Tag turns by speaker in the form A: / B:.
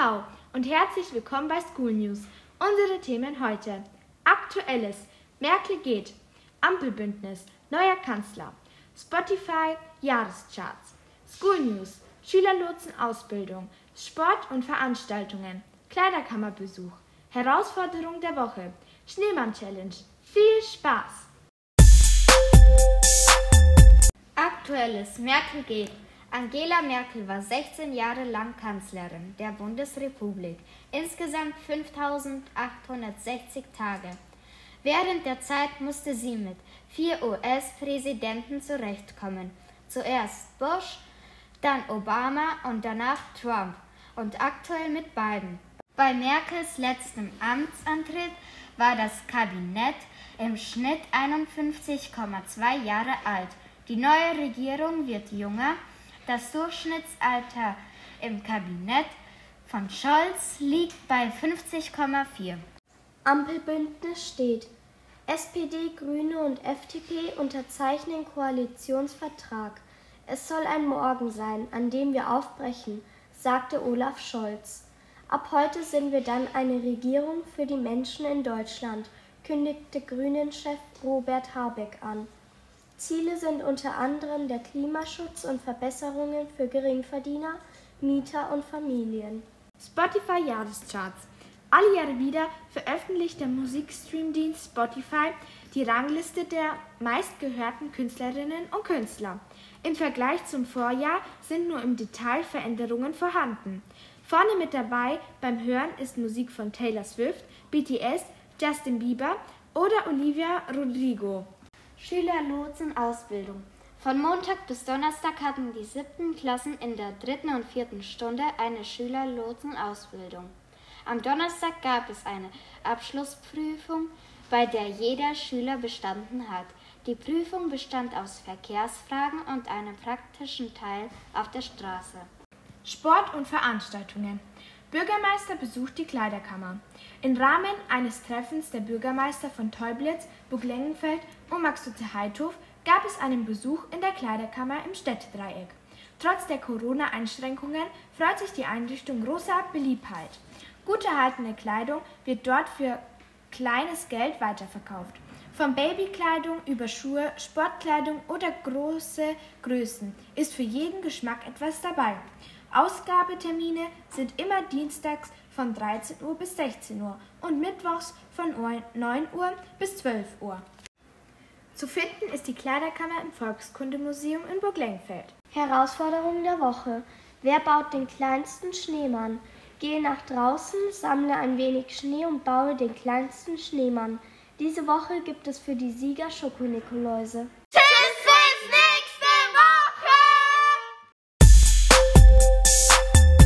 A: Hau und herzlich willkommen bei School News. Unsere Themen heute: Aktuelles, Merkel geht, Ampelbündnis, neuer Kanzler, Spotify Jahrescharts, School News, Schülerlotsen Ausbildung, Sport und Veranstaltungen, Kleiderkammerbesuch, Herausforderung der Woche, Schneemann Challenge. Viel Spaß!
B: Aktuelles, Merkel geht. Angela Merkel war 16 Jahre lang Kanzlerin der Bundesrepublik, insgesamt 5860 Tage. Während der Zeit musste sie mit vier US-Präsidenten zurechtkommen. Zuerst Bush, dann Obama und danach Trump und aktuell mit Biden. Bei Merkels letztem Amtsantritt war das Kabinett im Schnitt 51,2 Jahre alt. Die neue Regierung wird jünger das Durchschnittsalter im Kabinett von Scholz liegt bei 50,4.
C: Ampelbündnis steht. SPD, Grüne und FDP unterzeichnen Koalitionsvertrag. Es soll ein Morgen sein, an dem wir aufbrechen, sagte Olaf Scholz. Ab heute sind wir dann eine Regierung für die Menschen in Deutschland, kündigte Grünen-Chef Robert Habeck an. Ziele sind unter anderem der Klimaschutz und Verbesserungen für Geringverdiener, Mieter und Familien.
A: Spotify Jahrescharts. Alle Jahre wieder veröffentlicht der Musikstreamdienst Spotify die Rangliste der meistgehörten Künstlerinnen und Künstler. Im Vergleich zum Vorjahr sind nur im Detail Veränderungen vorhanden. Vorne mit dabei beim Hören ist Musik von Taylor Swift, BTS, Justin Bieber oder Olivia Rodrigo.
B: Schülerlotsen-Ausbildung. Von Montag bis Donnerstag hatten die siebten Klassen in der dritten und vierten Stunde eine Schülerlotsen-Ausbildung. Am Donnerstag gab es eine Abschlussprüfung, bei der jeder Schüler bestanden hat. Die Prüfung bestand aus Verkehrsfragen und einem praktischen Teil auf der Straße.
A: Sport und Veranstaltungen. Bürgermeister besucht die Kleiderkammer. Im Rahmen eines Treffens der Bürgermeister von Teublitz, Burglengenfeld und Maxutze-Heidhof gab es einen Besuch in der Kleiderkammer im Städtedreieck. Trotz der Corona-Einschränkungen freut sich die Einrichtung großer Beliebtheit. Gut erhaltene Kleidung wird dort für kleines Geld weiterverkauft. Von Babykleidung über Schuhe, Sportkleidung oder große Größen ist für jeden Geschmack etwas dabei. Ausgabetermine sind immer dienstags von 13 Uhr bis 16 Uhr und mittwochs von 9 Uhr bis 12 Uhr. Zu finden ist die Kleiderkammer im Volkskundemuseum in Burg-Lengfeld.
C: Herausforderung der Woche. Wer baut den kleinsten Schneemann? Gehe nach draußen, sammle ein wenig Schnee und baue den kleinsten Schneemann. Diese Woche gibt es für die Sieger Schokonikoläuse.